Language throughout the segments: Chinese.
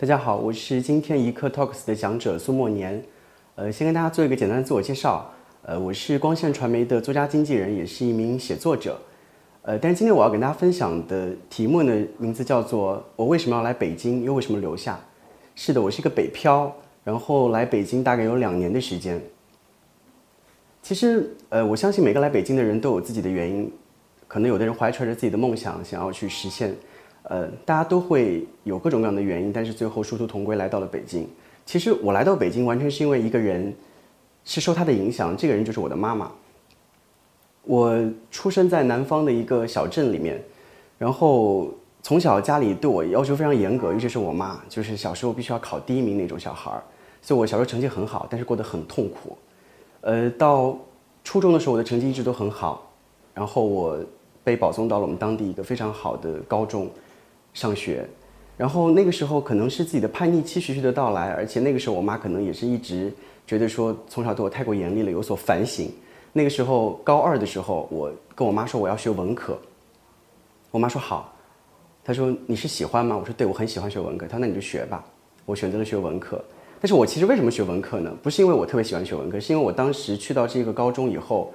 大家好，我是今天一刻 Talks 的讲者苏莫年。呃，先跟大家做一个简单的自我介绍。呃，我是光线传媒的作家经纪人，也是一名写作者。呃，但今天我要跟大家分享的题目呢，名字叫做“我为什么要来北京，又为什么留下”。是的，我是一个北漂，然后来北京大概有两年的时间。其实，呃，我相信每个来北京的人都有自己的原因，可能有的人怀揣着自己的梦想，想要去实现。呃，大家都会有各种各样的原因，但是最后殊途同归来到了北京。其实我来到北京完全是因为一个人，是受他的影响。这个人就是我的妈妈。我出生在南方的一个小镇里面，然后从小家里对我要求非常严格，尤其是我妈，就是小时候必须要考第一名那种小孩儿。所以我小时候成绩很好，但是过得很痛苦。呃，到初中的时候，我的成绩一直都很好，然后我被保送到了我们当地一个非常好的高中。上学，然后那个时候可能是自己的叛逆期徐徐的到来，而且那个时候我妈可能也是一直觉得说从小对我太过严厉了，有所反省。那个时候高二的时候，我跟我妈说我要学文科，我妈说好，她说你是喜欢吗？我说对，我很喜欢学文科。她说那你就学吧。我选择了学文科，但是我其实为什么学文科呢？不是因为我特别喜欢学文科，是因为我当时去到这个高中以后，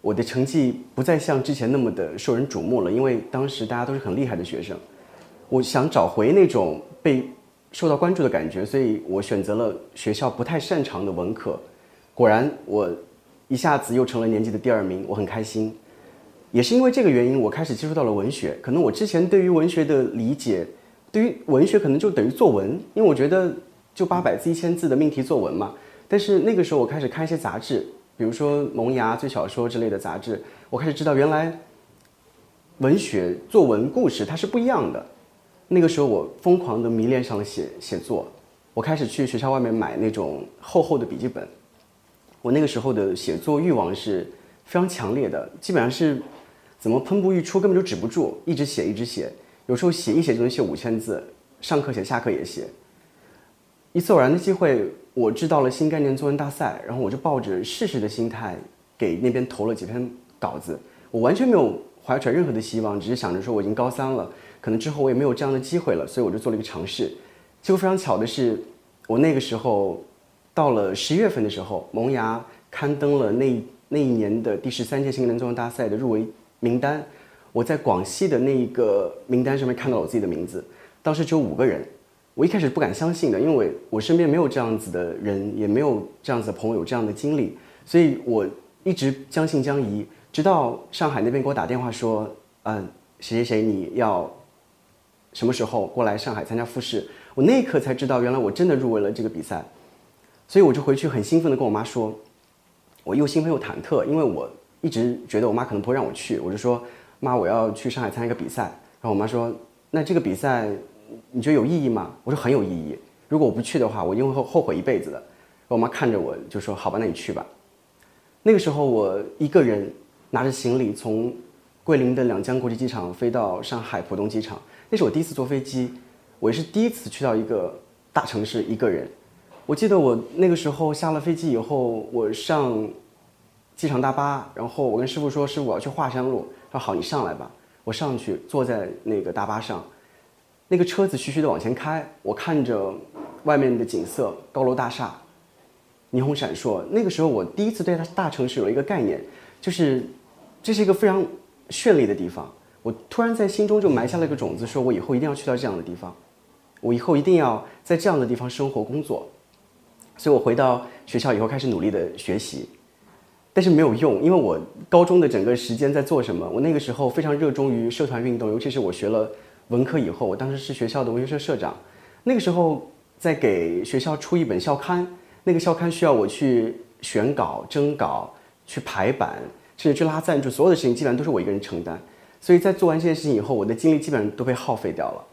我的成绩不再像之前那么的受人瞩目了，因为当时大家都是很厉害的学生。我想找回那种被受到关注的感觉，所以我选择了学校不太擅长的文科。果然，我一下子又成了年级的第二名，我很开心。也是因为这个原因，我开始接触到了文学。可能我之前对于文学的理解，对于文学可能就等于作文，因为我觉得就八百字、一千字的命题作文嘛。但是那个时候，我开始看一些杂志，比如说《萌芽》《最小说》之类的杂志，我开始知道原来文学作文故事它是不一样的。那个时候，我疯狂地迷恋上了写写作。我开始去学校外面买那种厚厚的笔记本。我那个时候的写作欲望是非常强烈的，基本上是怎么喷薄欲出，根本就止不住，一直写，一直写。有时候写一写就能写五千字，上课写，下课也写。一次偶然的机会，我知道了新概念作文大赛，然后我就抱着试试的心态给那边投了几篇稿子。我完全没有怀揣任何的希望，只是想着说我已经高三了。可能之后我也没有这样的机会了，所以我就做了一个尝试。结果非常巧的是，我那个时候到了十一月份的时候，萌芽刊登了那那一年的第十三届新概念作文大赛的入围名单。我在广西的那一个名单上面看到了我自己的名字，当时只有五个人。我一开始不敢相信的，因为我身边没有这样子的人，也没有这样子的朋友有这样的经历，所以我一直将信将疑，直到上海那边给我打电话说，嗯，谁谁谁你要。什么时候过来上海参加复试？我那一刻才知道，原来我真的入围了这个比赛，所以我就回去很兴奋地跟我妈说，我又兴奋又忐忑，因为我一直觉得我妈可能不会让我去，我就说妈，我要去上海参加一个比赛。然后我妈说，那这个比赛你觉得有意义吗？我说很有意义，如果我不去的话，我一定会后后悔一辈子的。我妈看着我就说，好吧，那你去吧。那个时候我一个人拿着行李从桂林的两江国际机场飞到上海浦东机场。那是我第一次坐飞机，我也是第一次去到一个大城市一个人。我记得我那个时候下了飞机以后，我上机场大巴，然后我跟师傅说：“师傅，我要去华山路。”他说：“好，你上来吧。”我上去坐在那个大巴上，那个车子徐徐的往前开，我看着外面的景色，高楼大厦，霓虹闪烁。那个时候我第一次对它大城市有一个概念，就是这是一个非常绚丽的地方。我突然在心中就埋下了一个种子，说我以后一定要去到这样的地方，我以后一定要在这样的地方生活工作。所以我回到学校以后开始努力的学习，但是没有用，因为我高中的整个时间在做什么？我那个时候非常热衷于社团运动，尤其是我学了文科以后，我当时是学校的文学社社长。那个时候在给学校出一本校刊，那个校刊需要我去选稿、征稿、去排版，甚至去拉赞助，所有的事情基本上都是我一个人承担。所以在做完这件事情以后，我的精力基本上都被耗费掉了。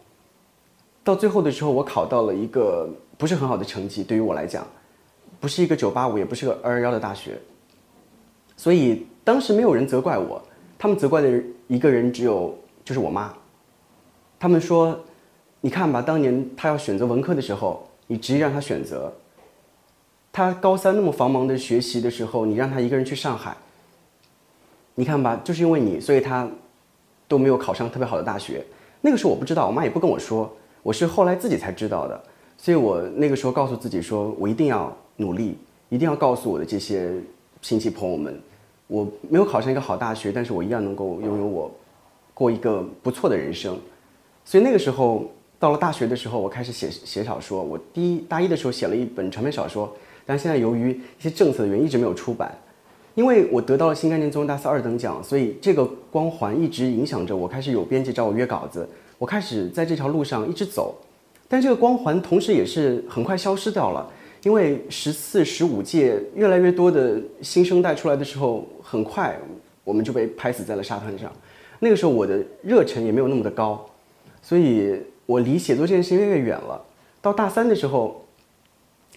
到最后的时候，我考到了一个不是很好的成绩，对于我来讲，不是一个九八五，也不是个二二幺的大学。所以当时没有人责怪我，他们责怪的一个人只有就是我妈。他们说：“你看吧，当年他要选择文科的时候，你执意让他选择；他高三那么繁忙的学习的时候，你让他一个人去上海。你看吧，就是因为你，所以他。”都没有考上特别好的大学，那个时候我不知道，我妈也不跟我说，我是后来自己才知道的。所以我那个时候告诉自己说，我一定要努力，一定要告诉我的这些亲戚朋友们，我没有考上一个好大学，但是我一样能够拥有我过一个不错的人生。所以那个时候到了大学的时候，我开始写写小说。我第一大一的时候写了一本长篇小说，但是现在由于一些政策的原因，一直没有出版。因为我得到了新概念综合大赛二等奖，所以这个光环一直影响着我。开始有编辑找我约稿子，我开始在这条路上一直走。但这个光环同时也是很快消失掉了，因为十四、十五届越来越多的新生代出来的时候，很快我们就被拍死在了沙滩上。那个时候我的热忱也没有那么的高，所以我离写作这件事情越来越远了。到大三的时候，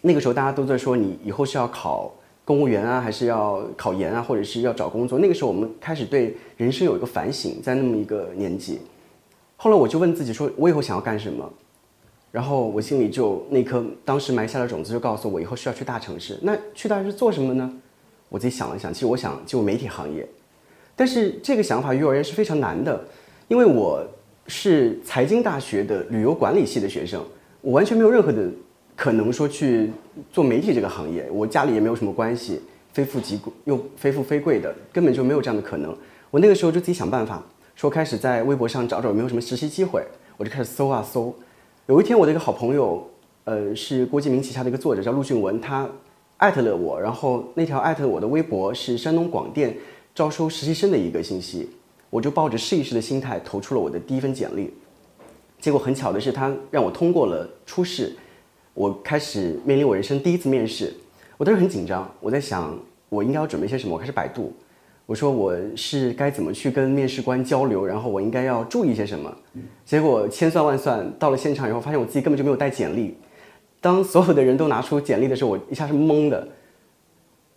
那个时候大家都在说你以后是要考。公务员啊，还是要考研啊，或者是要找工作。那个时候，我们开始对人生有一个反省，在那么一个年纪。后来，我就问自己说：“我以后想要干什么？”然后我心里就那颗当时埋下的种子，就告诉我以后需要去大城市。那去大城市做什么呢？我自己想了想，其实我想就媒体行业。但是这个想法于我而言是非常难的，因为我是财经大学的旅游管理系的学生，我完全没有任何的。可能说去做媒体这个行业，我家里也没有什么关系，非富即贵又非富非贵的，根本就没有这样的可能。我那个时候就自己想办法，说开始在微博上找找有没有什么实习机会，我就开始搜啊搜。有一天，我的一个好朋友，呃，是郭敬明旗下的一个作者叫陆俊文，他艾特了我，然后那条艾特我的微博是山东广电招收实习生的一个信息，我就抱着试一试的心态投出了我的第一份简历。结果很巧的是，他让我通过了初试。我开始面临我人生第一次面试，我当时很紧张，我在想我应该要准备些什么。我开始百度，我说我是该怎么去跟面试官交流，然后我应该要注意些什么。结果千算万算，到了现场以后，发现我自己根本就没有带简历。当所有的人都拿出简历的时候，我一下是懵的。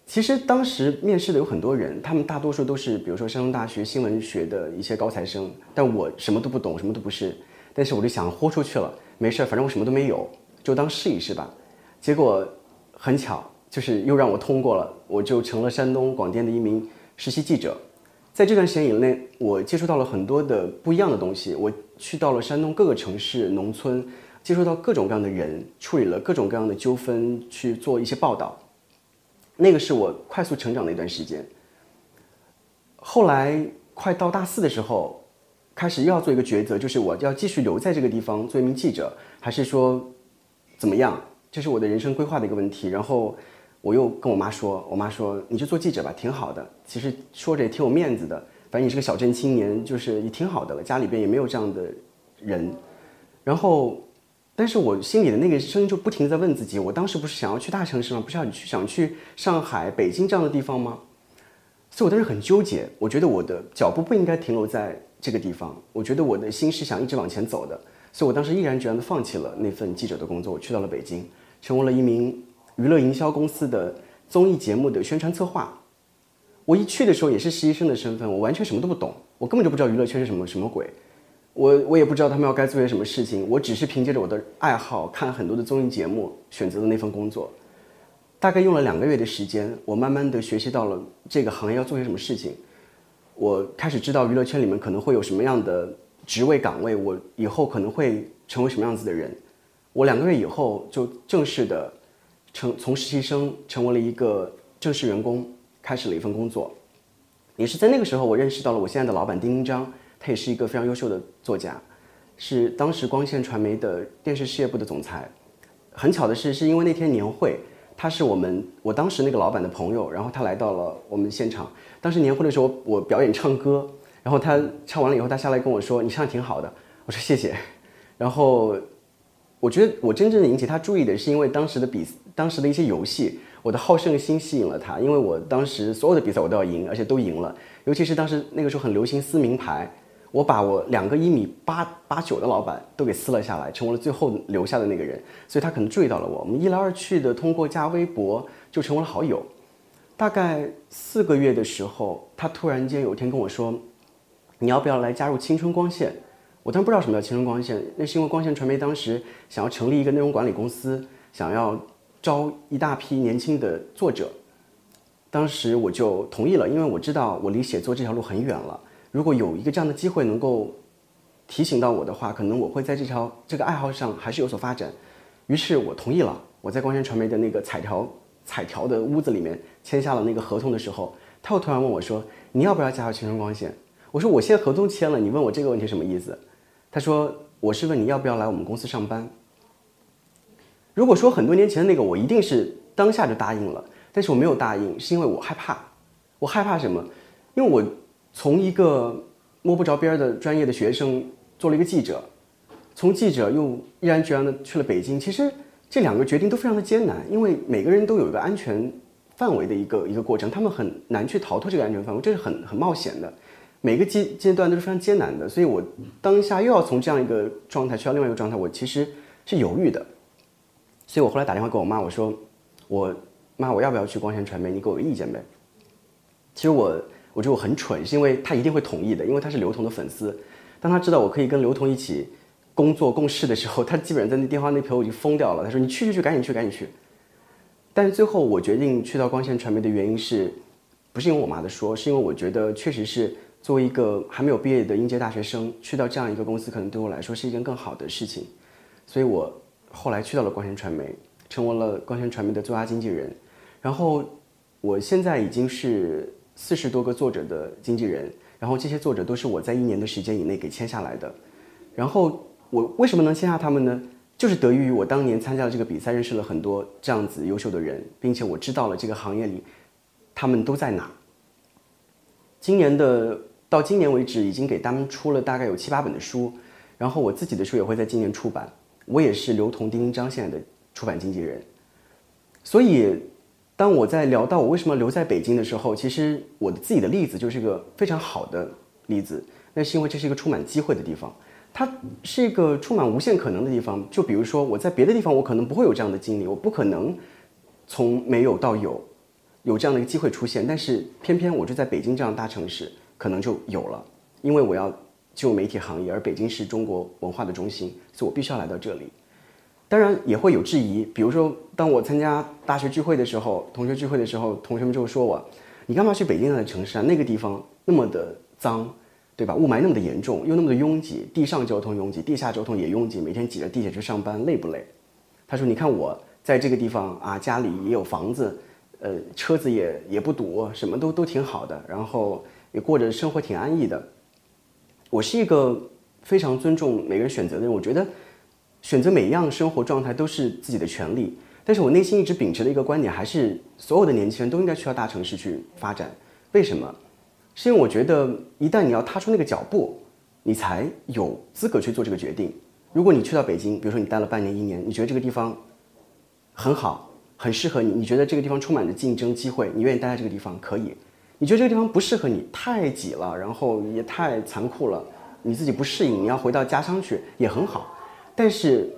其实当时面试的有很多人，他们大多数都是比如说山东大学新闻学的一些高材生，但我什么都不懂，什么都不是。但是我就想豁出去了，没事儿，反正我什么都没有。就当试一试吧，结果很巧，就是又让我通过了，我就成了山东广电的一名实习记者。在这段时间以内，我接触到了很多的不一样的东西。我去到了山东各个城市、农村，接触到各种各样的人，处理了各种各样的纠纷，去做一些报道。那个是我快速成长的一段时间。后来快到大四的时候，开始又要做一个抉择，就是我要继续留在这个地方做一名记者，还是说。怎么样？这是我的人生规划的一个问题。然后我又跟我妈说，我妈说你就做记者吧，挺好的。其实说着也挺有面子的，反正你是个小镇青年，就是也挺好的了。家里边也没有这样的人。然后，但是我心里的那个声音就不停的在问自己：我当时不是想要去大城市吗？不是要去想去上海、北京这样的地方吗？所以我当时很纠结。我觉得我的脚步不应该停留在这个地方。我觉得我的心是想一直往前走的。所以，我当时毅然决然地放弃了那份记者的工作，我去到了北京，成为了一名娱乐营销公司的综艺节目的宣传策划。我一去的时候也是实习生的身份，我完全什么都不懂，我根本就不知道娱乐圈是什么什么鬼，我我也不知道他们要该做些什么事情，我只是凭借着我的爱好，看很多的综艺节目，选择了那份工作。大概用了两个月的时间，我慢慢地学习到了这个行业要做些什么事情，我开始知道娱乐圈里面可能会有什么样的。职位岗位，我以后可能会成为什么样子的人？我两个月以后就正式的成从实习生成为了一个正式员工，开始了一份工作。也是在那个时候，我认识到了我现在的老板丁丁章，他也是一个非常优秀的作家，是当时光线传媒的电视事业部的总裁。很巧的是，是因为那天年会，他是我们我当时那个老板的朋友，然后他来到了我们现场。当时年会的时候，我表演唱歌。然后他唱完了以后，他下来跟我说：“你唱挺好的。”我说：“谢谢。”然后我觉得我真正引起他注意的是，因为当时的比当时的一些游戏，我的好胜心吸引了他。因为我当时所有的比赛我都要赢，而且都赢了。尤其是当时那个时候很流行撕名牌，我把我两个一米八八九的老板都给撕了下来，成为了最后留下的那个人。所以他可能注意到了我。我们一来二去的通过加微博就成为了好友。大概四个月的时候，他突然间有一天跟我说。你要不要来加入青春光线？我当时不知道什么叫青春光线，那是因为光线传媒当时想要成立一个内容管理公司，想要招一大批年轻的作者。当时我就同意了，因为我知道我离写作这条路很远了。如果有一个这样的机会能够提醒到我的话，可能我会在这条这个爱好上还是有所发展。于是我同意了。我在光线传媒的那个彩条彩条的屋子里面签下了那个合同的时候，他又突然问我说：“你要不要加入青春光线？”我说：“我现在合同签了，你问我这个问题什么意思？”他说：“我是问你要不要来我们公司上班。”如果说很多年前的那个，我一定是当下就答应了，但是我没有答应，是因为我害怕。我害怕什么？因为我从一个摸不着边儿的专业的学生做了一个记者，从记者又毅然决然的去了北京。其实。这两个决定都非常的艰难，因为每个人都有一个安全范围的一个一个过程，他们很难去逃脱这个安全范围，这是很很冒险的，每个阶阶段都是非常艰难的。所以我当下又要从这样一个状态去到另外一个状态，我其实是犹豫的。所以我后来打电话给我妈，我说：“我妈，我要不要去光线传媒？你给我个意见呗。”其实我我觉得我很蠢，是因为她一定会同意的，因为她是刘同的粉丝。当她知道我可以跟刘同一起。工作共事的时候，他基本上在那电话那头已经疯掉了。他说：“你去去去，赶紧去，赶紧去。”但是最后我决定去到光线传媒的原因是，不是因为我妈的说，是因为我觉得确实是作为一个还没有毕业的应届大学生，去到这样一个公司，可能对我来说是一件更好的事情。所以我后来去到了光线传媒，成为了光线传媒的作家经纪人。然后我现在已经是四十多个作者的经纪人，然后这些作者都是我在一年的时间以内给签下来的，然后。我为什么能签下他们呢？就是得益于我当年参加了这个比赛，认识了很多这样子优秀的人，并且我知道了这个行业里他们都在哪。今年的到今年为止，已经给他们出了大概有七八本的书，然后我自己的书也会在今年出版。我也是刘同、丁丁章现在的出版经纪人。所以，当我在聊到我为什么留在北京的时候，其实我的自己的例子就是一个非常好的例子。那是因为这是一个充满机会的地方。它是一个充满无限可能的地方。就比如说，我在别的地方，我可能不会有这样的经历，我不可能从没有到有，有这样的一个机会出现。但是偏偏我就在北京这样大城市，可能就有了，因为我要进入媒体行业，而北京是中国文化的中心，所以我必须要来到这里。当然也会有质疑，比如说，当我参加大学聚会的时候，同学聚会的时候，同学们就会说我：“你干嘛去北京那样的城市啊？那个地方那么的脏。”对吧？雾霾那么的严重，又那么的拥挤，地上交通拥挤，地下交通也拥挤，每天挤着地铁去上班，累不累？他说：“你看我在这个地方啊，家里也有房子，呃，车子也也不堵，什么都都挺好的，然后也过着生活挺安逸的。我是一个非常尊重每个人选择的人，我觉得选择每一样生活状态都是自己的权利。但是我内心一直秉持的一个观点，还是所有的年轻人都应该去到大城市去发展。为什么？”是因为我觉得，一旦你要踏出那个脚步，你才有资格去做这个决定。如果你去到北京，比如说你待了半年、一年，你觉得这个地方很好，很适合你，你觉得这个地方充满着竞争机会，你愿意待在这个地方，可以。你觉得这个地方不适合你，太挤了，然后也太残酷了，你自己不适应，你要回到家乡去，也很好。但是，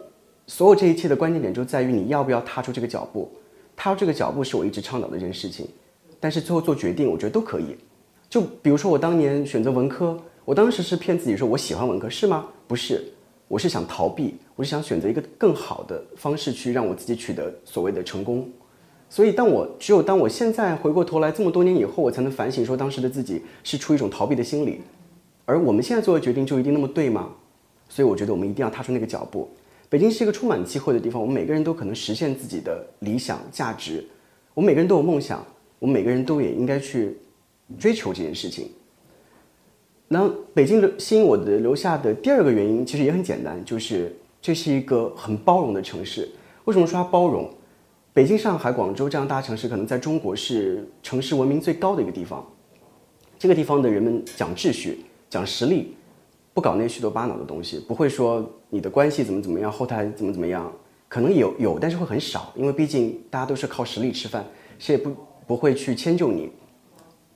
所有这一切的关键点就在于你要不要踏出这个脚步。踏出这个脚步是我一直倡导的一件事情。但是最后做决定，我觉得都可以。就比如说，我当年选择文科，我当时是骗自己说我喜欢文科，是吗？不是，我是想逃避，我是想选择一个更好的方式去让我自己取得所谓的成功。所以，当我只有当我现在回过头来这么多年以后，我才能反省说，当时的自己是出一种逃避的心理。而我们现在做的决定就一定那么对吗？所以，我觉得我们一定要踏出那个脚步。北京是一个充满机会的地方，我们每个人都可能实现自己的理想价值。我们每个人都有梦想，我们每个人都也应该去。追求这件事情，那北京留吸引我的留下的第二个原因其实也很简单，就是这是一个很包容的城市。为什么说它包容？北京、上海、广州这样大城市，可能在中国是城市文明最高的一个地方。这个地方的人们讲秩序、讲实力，不搞那虚头巴脑的东西，不会说你的关系怎么怎么样，后台怎么怎么样，可能有有，但是会很少，因为毕竟大家都是靠实力吃饭，谁也不不会去迁就你。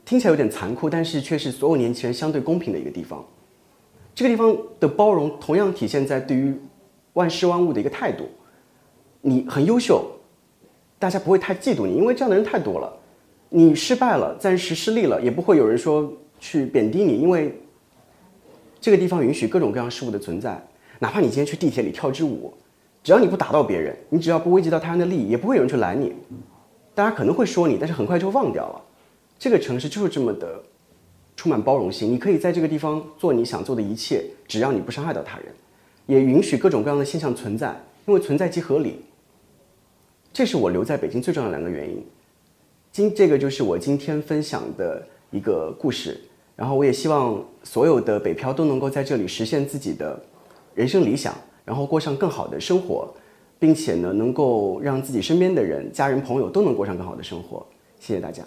听起来有点残酷，但是却是所有年轻人相对公平的一个地方。这个地方的包容同样体现在对于万事万物的一个态度。你很优秀，大家不会太嫉妒你，因为这样的人太多了。你失败了，暂时失利了，也不会有人说去贬低你，因为这个地方允许各种各样事物的存在。哪怕你今天去地铁里跳支舞，只要你不打到别人，你只要不危及到他人的利益，也不会有人去拦你。大家可能会说你，但是很快就忘掉了。这个城市就是这么的充满包容性，你可以在这个地方做你想做的一切，只要你不伤害到他人，也允许各种各样的现象存在。因为存在即合理。这是我留在北京最重要的两个原因。今这个就是我今天分享的一个故事。然后我也希望所有的北漂都能够在这里实现自己的人生理想，然后过上更好的生活，并且呢，能够让自己身边的人、家人、朋友都能过上更好的生活。谢谢大家。